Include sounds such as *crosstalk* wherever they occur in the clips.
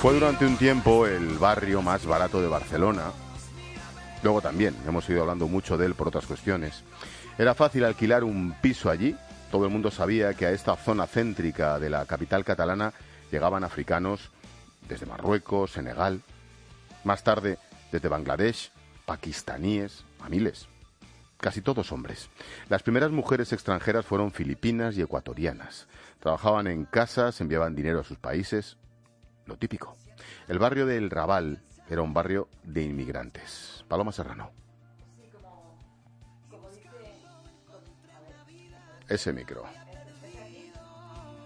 Fue durante un tiempo el barrio más barato de Barcelona. Luego también, hemos ido hablando mucho de él por otras cuestiones. Era fácil alquilar un piso allí. Todo el mundo sabía que a esta zona céntrica de la capital catalana llegaban africanos desde Marruecos, Senegal, más tarde desde Bangladesh, pakistaníes, a miles. Casi todos hombres. Las primeras mujeres extranjeras fueron filipinas y ecuatorianas. Trabajaban en casas, enviaban dinero a sus países. Lo típico. El barrio del Raval era un barrio de inmigrantes. Paloma Serrano. Ese micro.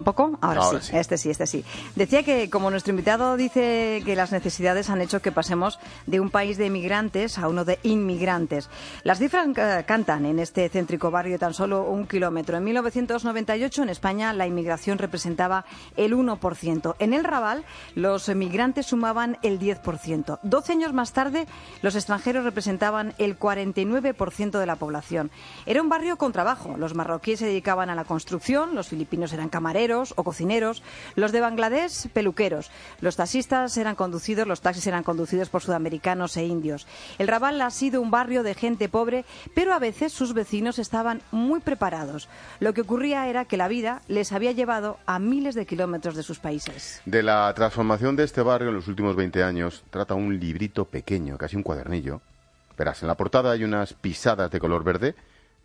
¿Un poco? Ahora, sí. Este sí, este sí. Decía que, como nuestro invitado dice que las necesidades han hecho que pasemos de un país de emigrantes a uno de inmigrantes. Las cifras cantan en este céntrico barrio tan solo un kilómetro. En 1998, en España, la inmigración representaba el 1%. En el Raval, los emigrantes sumaban el 10%. Doce años más tarde, los extranjeros representaban el 49% de la población. Era un barrio con trabajo. Los marroquíes se dedicaban a la construcción, los filipinos eran camareros, o cocineros, los de Bangladesh peluqueros, los taxistas eran conducidos, los taxis eran conducidos por sudamericanos e indios. El Raval ha sido un barrio de gente pobre, pero a veces sus vecinos estaban muy preparados. Lo que ocurría era que la vida les había llevado a miles de kilómetros de sus países. De la transformación de este barrio en los últimos 20 años trata un librito pequeño, casi un cuadernillo. Verás, en la portada hay unas pisadas de color verde,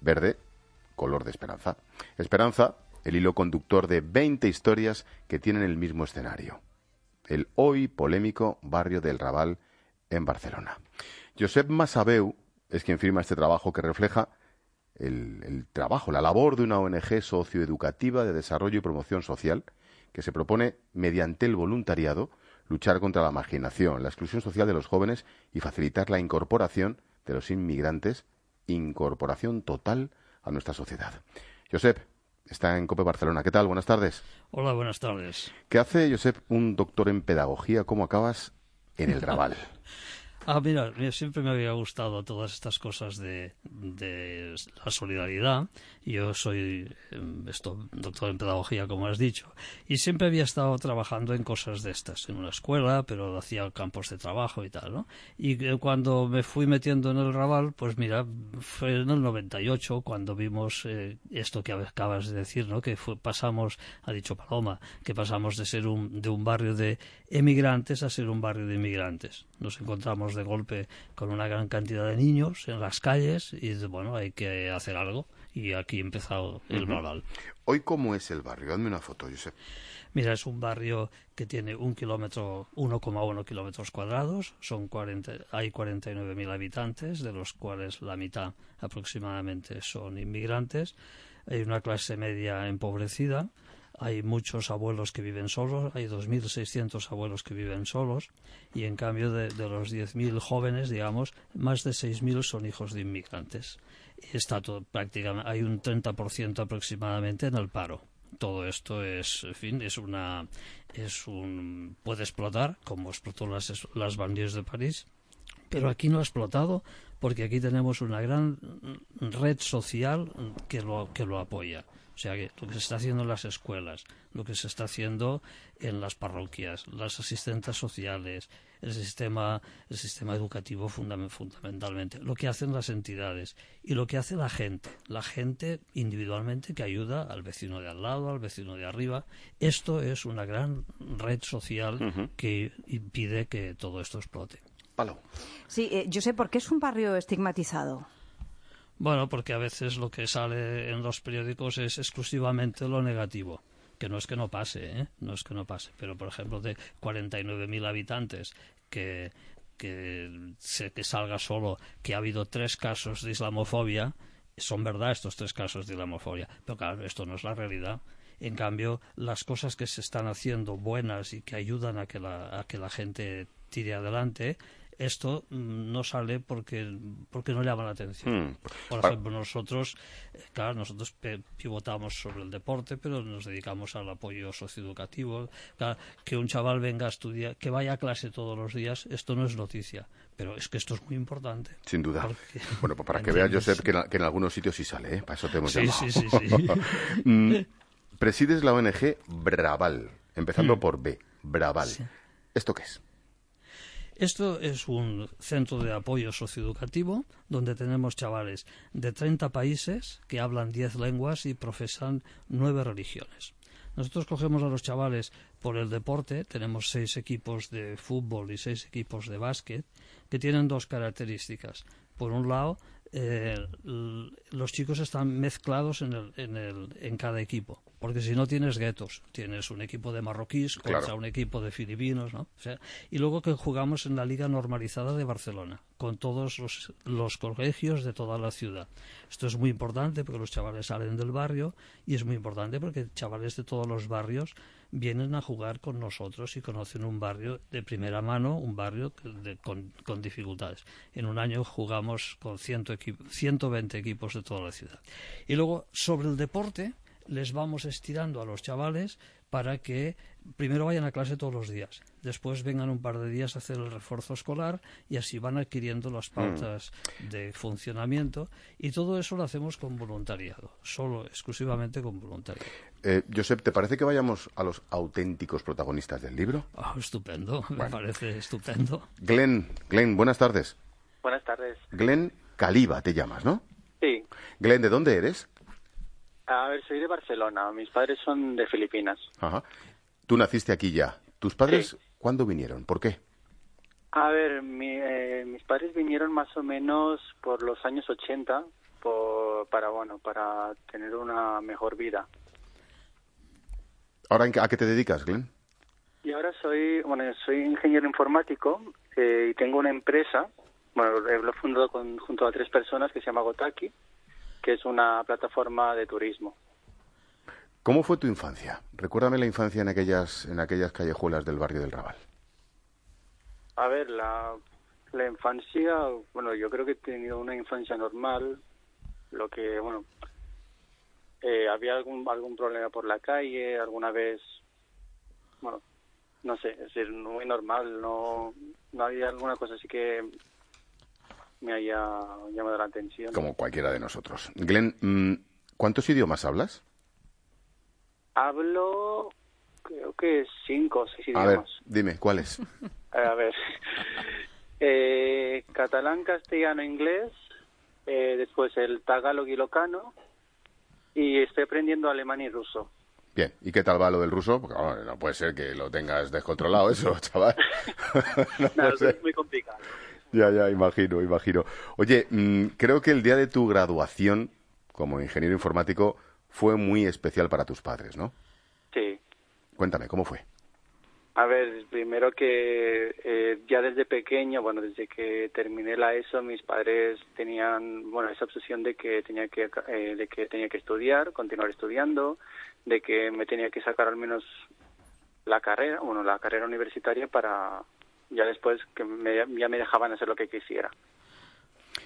verde, color de esperanza. Esperanza el hilo conductor de 20 historias que tienen el mismo escenario. El hoy polémico barrio del Raval en Barcelona. Josep Masabeu es quien firma este trabajo que refleja el, el, trabajo, la labor de una ONG socioeducativa de desarrollo y promoción social que se propone, mediante el voluntariado, luchar contra la marginación, la exclusión social de los jóvenes y facilitar la incorporación de los inmigrantes, incorporación total a nuestra sociedad. Josep, está en COPE Barcelona. ¿Qué tal? Buenas tardes. Hola, buenas tardes. ¿Qué hace, Josep, un doctor en pedagogía? ¿Cómo acabas en el Raval? *laughs* Ah, mira, siempre me había gustado todas estas cosas de, la solidaridad. Yo soy em, esto, doctor en pedagogía, como has dicho, y siempre había estado trabajando en cosas de estas, en una escuela, pero hacía campos de trabajo y tal, ¿no? Y cuando me fui metiendo en el Raval, pues mira, fue en el 98 cuando vimos eh, esto que acabas de decir, ¿no? Que fue, pasamos, ha dicho Paloma, que pasamos de ser un, de un barrio de emigrantes a ser un barrio de inmigrantes. Nos encontramos de golpe con una gran cantidad de niños en las calles y bueno, hay que hacer algo. Y aquí empezado el uh Hoy, ¿cómo es el barrio? Dame una foto, Josep. Mira, es un barrio que tiene un kilómetro, 1,1 kilómetros cuadrados. Son 40, hay 49.000 habitantes, de los cuales la mitad aproximadamente son inmigrantes. Hay una clase media empobrecida hay muchos abuelos que viven solos, hay 2.600 abuelos que viven solos y en cambio de, los 10.000 jóvenes, digamos, más de 6.000 son hijos de inmigrantes. Está todo, prácticamente, hay un 30% aproximadamente en el paro. Todo esto es, en fin, es una, es un, puede explotar, como explotó las, las banlieues de París, pero aquí no ha explotado porque aquí tenemos una gran red social que lo, que lo apoya. O sea, que lo que se está haciendo en las escuelas, lo que se está haciendo en las parroquias, las asistentes sociales, el sistema, el sistema educativo fundamentalmente, lo que hacen las entidades y lo que hace la gente, la gente individualmente que ayuda al vecino de al lado, al vecino de arriba. Esto es una gran red social que impide que todo esto explote. Palo. Sí, eh, yo sé por qué es un barrio estigmatizado. Bueno, porque a veces lo que sale en los periódicos es exclusivamente lo negativo. Que no es que no pase, ¿eh? No es que no pase. Pero, por ejemplo, de 49.000 habitantes que, que, se, que salga solo que ha habido tres casos de islamofobia, son verdad estos tres casos de islamofobia. Pero claro, esto no es la realidad. En cambio, las cosas que se están haciendo buenas y que ayudan a que la, a que la gente tire adelante, esto no sale porque, porque no llama la atención. Hmm. Por ejemplo, nosotros, eh, claro, nosotros pivotamos sobre el deporte, pero nos dedicamos al apoyo socioeducativo. que un chaval venga a estudiar, que vaya a clase todos los días, esto no es noticia. Pero es que esto es muy importante. Sin duda. *laughs* Bueno, pues para que veas, Josep, que en, que en algunos sitios sí sale, ¿eh? Para eso te hemos sí, Sí, sí, sí. *laughs* Mm, presides la ONG Braval, empezando hmm. por B, Braval. ¿Esto qué es? Esto es un centro de apoyo socioeducativo donde tenemos chavales de 30 países que hablan 10 lenguas y profesan nueve religiones. Nosotros cogemos a los chavales por el deporte, tenemos seis equipos de fútbol y seis equipos de básquet que tienen dos características. Por un lado, eh, los chicos están mezclados en, el, en, el, en cada equipo. Porque si no tienes guetos, tienes un equipo de marroquíes contra un equipo de filipinos, ¿no? y luego que jugamos en la Liga Normalizada de Barcelona, con todos los, los, colegios de toda la ciudad. Esto es muy importante porque los chavales salen del barrio y es muy importante porque chavales de todos los barrios vienen a jugar con nosotros y conocen un barrio de primera mano, un barrio con, con, dificultades. En un año jugamos con 120 equipos de toda la ciudad. Y luego, sobre el deporte, les vamos estirando a los chavales para que primero vayan a clase todos los días, después vengan un par de días a hacer el refuerzo escolar y así van adquiriendo las pautas mm. de funcionamiento y todo eso lo hacemos con voluntariado, solo exclusivamente con voluntariado. Eh, Josep, ¿te parece que vayamos a los auténticos protagonistas del libro? Ah, estupendo, me parece estupendo. Glenn, Glenn, buenas tardes. Buenas tardes. Glenn Caliba te llamas, ¿no? Sí. Glenn, ¿de dónde eres? A ver, soy de Barcelona. Mis padres son de Filipinas. Ajá. Tú naciste aquí ya. ¿Tus padres cuándo vinieron? ¿Por qué? A ver, eh, mis padres vinieron más o menos por los años 80 para, bueno, para tener una mejor vida. ¿Ahora a qué te dedicas, Glenn? Y ahora soy, bueno, soy ingeniero informático eh, y tengo una empresa, bueno, lo he fundado con, junto a tres personas que se llama Gotaki que es una plataforma de turismo. ¿Cómo fue tu infancia? Recuérdame la infancia en aquellas, en aquellas callejuelas del barrio del Raval. A ver, la, la infancia, bueno, yo creo que he tenido una infancia normal, lo que, bueno, eh, había algún, algún problema por la calle, alguna vez, bueno, no sé, es decir, muy normal, no, no había alguna cosa así que me haya llamado la atención. Como cualquiera de nosotros. Glenn, mm, ¿cuántos idiomas hablas? Hablo, creo que cinco o seis idiomas. A ver, dime, ¿cuáles? *laughs* A ver, eh, catalán, castellano, inglés, eh, después el tagalog y locano, y estoy aprendiendo alemán y ruso. Bien, ¿y qué tal va lo del ruso? Porque no puede ser que lo tengas descontrolado eso, *laughs* chaval. *laughs* no, es muy complicado. Ya, ya, imagino, imagino. Oye, mm, creo que el día de tu graduación como ingeniero informático fue muy especial para tus padres, ¿no? Sí. Cuéntame, ¿cómo fue? A ver, primero que eh, ya desde pequeño, bueno, desde que terminé la ESO, mis padres tenían, bueno, esa obsesión de que tenía que, eh, de que tenía que estudiar, continuar estudiando, de que me tenía que sacar al menos la carrera, bueno, la carrera universitaria para, ya después que ya me dejaban hacer lo que quisiera.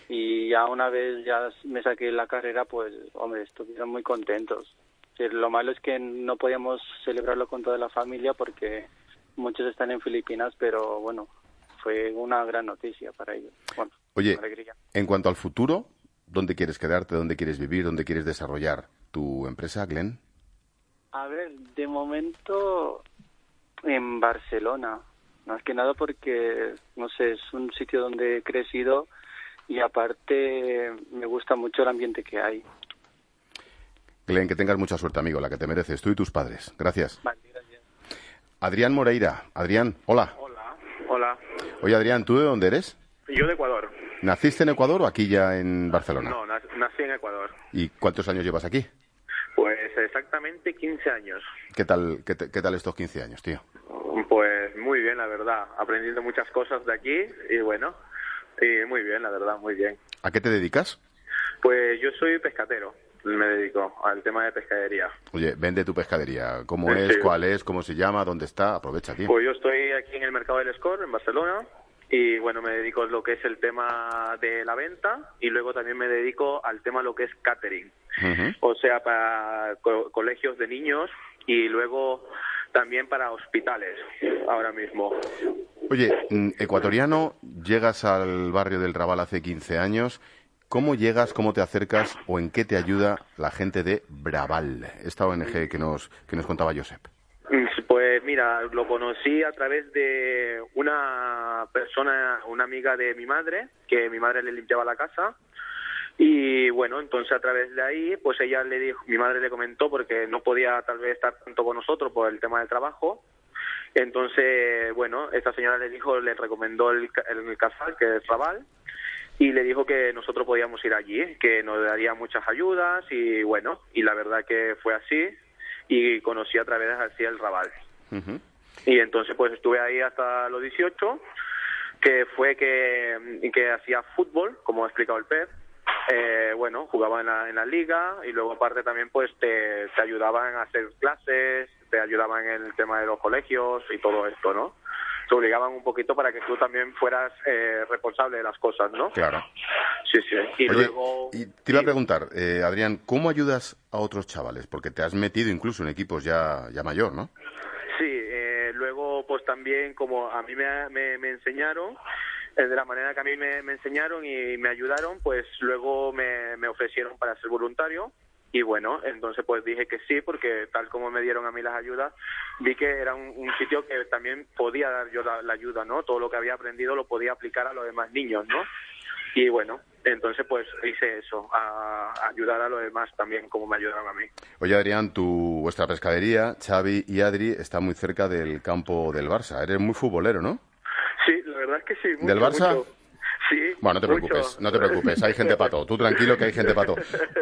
Y ya una vez ya me saqué la carrera, pues, hombre, estuvieron muy contentos. lo malo es que no podíamos celebrarlo con toda la familia porque muchos están en Filipinas, pero bueno, fue una gran noticia para ellos. Bueno, Oye, en cuanto al futuro, ¿dónde quieres quedarte? ¿Dónde quieres vivir? ¿Dónde quieres desarrollar tu empresa, Glenn? A ver, de momento en Barcelona. Más que nada porque, no sé, es un sitio donde he crecido y aparte me gusta mucho el ambiente que hay. Glenn, que tengas mucha suerte, amigo, la que te mereces, tú y tus padres. Gracias. Adrián Moreira. Adrián, hola. Hola, hola. Oye, Adrián, ¿tú de dónde eres? Yo de Ecuador. ¿Naciste en Ecuador o aquí ya en Barcelona? No, nací en Ecuador. ¿Y cuántos años llevas aquí? Pues exactamente 15 años. ¿Qué tal, qué, qué tal estos 15 años, tío? Pues muy bien, la verdad. Aprendiendo muchas cosas de aquí y bueno, y muy bien, la verdad, muy bien. ¿A qué te dedicas? Pues yo soy pescatero, me dedico al tema de pescadería. Oye, vende tu pescadería. ¿Cómo es? ¿Cuál es? ¿Cómo se llama? ¿Dónde está? Aprovecha, tío. Pues yo estoy aquí en el mercado del Score, en Barcelona, y bueno, me dedico a lo que es el tema de la venta y luego también me dedico al tema lo que es catering. O sea, para colegios de niños y luego también para hospitales ahora mismo. Oye, mm, ecuatoriano, llegas al barrio del Raval hace 15 años. ¿Cómo llegas, cómo te acercas o en qué te ayuda la gente de Braval, esta ONG que nos, que nos contaba Josep? Pues Pues mira, lo conocí a través de una persona, una amiga de mi madre, que mi madre le limpiaba la casa. Y bueno, entonces a través de ahí, pues ella le dijo, mi madre le comentó porque no podía tal vez estar tanto con nosotros por el tema del trabajo. Entonces, bueno, esta señora le dijo, le recomendó el, el casal, que es Raval, y le dijo que nosotros podíamos ir allí, que nos daría muchas ayudas y bueno, y la verdad que fue así y conocí a través de así el Raval. Y entonces pues estuve ahí hasta los 18, que fue que, que hacía fútbol, como ha explicado el Pep, eh, bueno, jugaba en la, en la liga y luego aparte también pues te, te ayudaban a hacer clases, te ayudaban en el tema de los colegios y todo esto, ¿no? te obligaban un poquito para que tú también fueras eh, responsable de las cosas, ¿no? Claro. Sí, sí. Y luego... Y te iba a preguntar, eh, Adrián, ¿cómo ayudas a otros chavales? Porque te has metido incluso en equipos ya, ya mayor, ¿no? Sí, eh, luego pues también como a mí me, me, enseñaron, de la manera que a mí me, enseñaron y me ayudaron, pues luego me, me ofrecieron para ser voluntario y bueno, entonces pues dije que sí, porque tal como me dieron a mí las ayudas, vi que era un, sitio que también podía dar yo la, ayuda, ¿no? Todo lo que había aprendido lo podía aplicar a los demás niños, ¿no? Y bueno, entonces pues hice eso, a, ayudar a los demás también como me ayudaron a mí. Oye Adrián, tu, vuestra pescadería, Xavi y Adri, está muy cerca del campo del Barça. Eres muy futbolero, ¿no? Sí, la verdad es que sí. Mucho, ¿Del Barça? bueno, no te preocupes, no te preocupes, hay gente pato. Tú tranquilo que hay gente pato.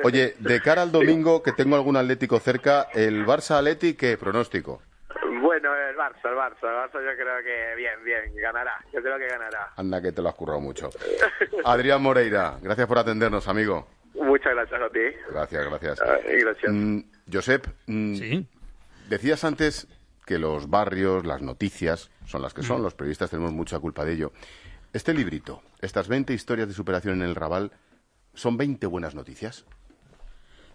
Oye, de cara al domingo, que tengo algún Atlético cerca, ¿el Barça Atleti qué pronóstico? Bueno, el Barça, el Barça, el Barça yo creo que bien, bien, ganará, yo creo que ganará. Anda que te lo has currado mucho. Adrián Moreira, gracias por atendernos, amigo. Muchas gracias a ti. Gracias, gracias. Ah, gracias. Mm, Josep, mm, ¿Sí? decías antes que los barrios, las noticias, son las que son, mm. los periodistas tenemos mucha culpa de ello. Este librito, estas 20 historias de superación en el Raval, ¿son 20 buenas noticias?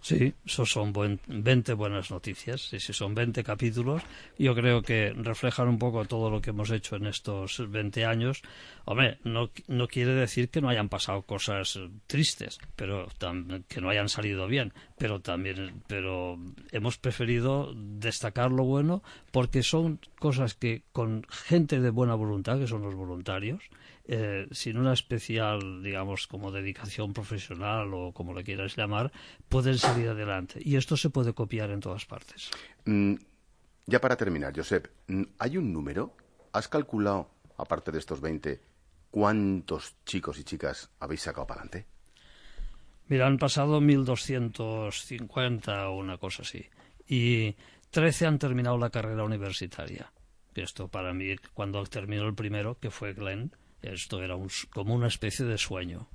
Sí, eso son 20 buenas noticias. Y si son 20 capítulos, yo creo que reflejan un poco todo lo que hemos hecho en estos 20 años. Hombre, no, no quiere decir que no hayan pasado cosas tristes, pero que no hayan salido bien, pero también pero hemos preferido destacar lo bueno porque son cosas que con gente de buena voluntad, que son los voluntarios, eh, sin una especial, digamos, como dedicación profesional o como le quieras llamar, pueden salir adelante. Y esto se puede copiar en todas partes. Mm, ya para terminar, Josep, mm, ¿hay un número? ¿Has calculado, aparte de estos 20, cuántos chicos y chicas habéis sacado para adelante? Mira, han pasado 1.250 o una cosa así. Y 13 han terminado la carrera universitaria. Esto para mí, cuando terminó el primero, que fue Glenn, esto era como una especie de sueño.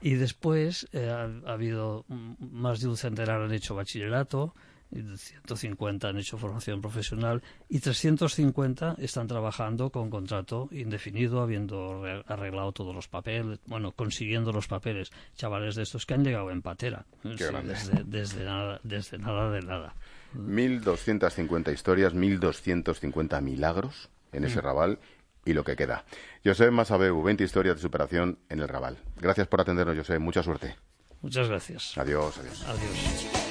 Y después eh, ha, habido más de un centenar han hecho bachillerato, 150 han hecho formación profesional y 350 están trabajando con contrato indefinido, habiendo arreglado todos los papeles, bueno, consiguiendo los papeles. Chavales de estos que han llegado en patera, desde, nada, desde nada de nada. 1.250 historias, 1.250 milagros en ese mm. rabal y lo que queda. José Masabeu, 20 historias de superación en el Raval. Gracias por atendernos, José. Mucha suerte. Muchas gracias. Adiós, adiós. Adiós.